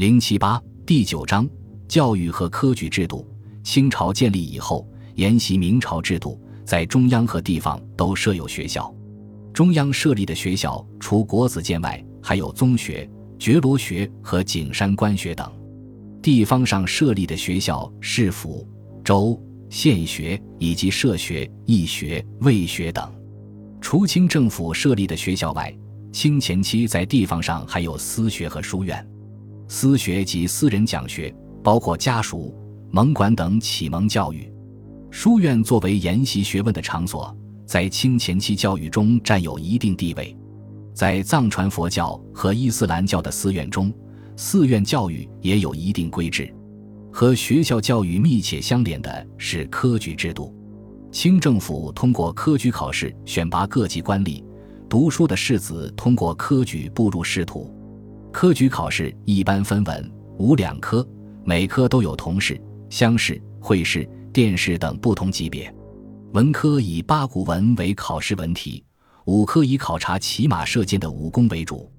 零七八第九章教育和科举制度。清朝建立以后，沿袭明朝制度，在中央和地方都设有学校。中央设立的学校，除国子监外，还有宗学、觉罗学和景山官学等；地方上设立的学校，市府、州、县学以及社学、义学、卫学等。除清政府设立的学校外，清前期在地方上还有私学和书院。私学及私人讲学，包括家塾、蒙馆等启蒙教育；书院作为研习学问的场所，在清前期教育中占有一定地位。在藏传佛教和伊斯兰教的寺院中，寺院教育也有一定规制。和学校教育密切相连的是科举制度。清政府通过科举考试选拔各级官吏，读书的士子通过科举步入仕途。科举考试一般分文、武两科，每科都有同试、乡试、会试、殿试等不同级别。文科以八股文为考试文体，武科以考察骑马射箭的武功为主。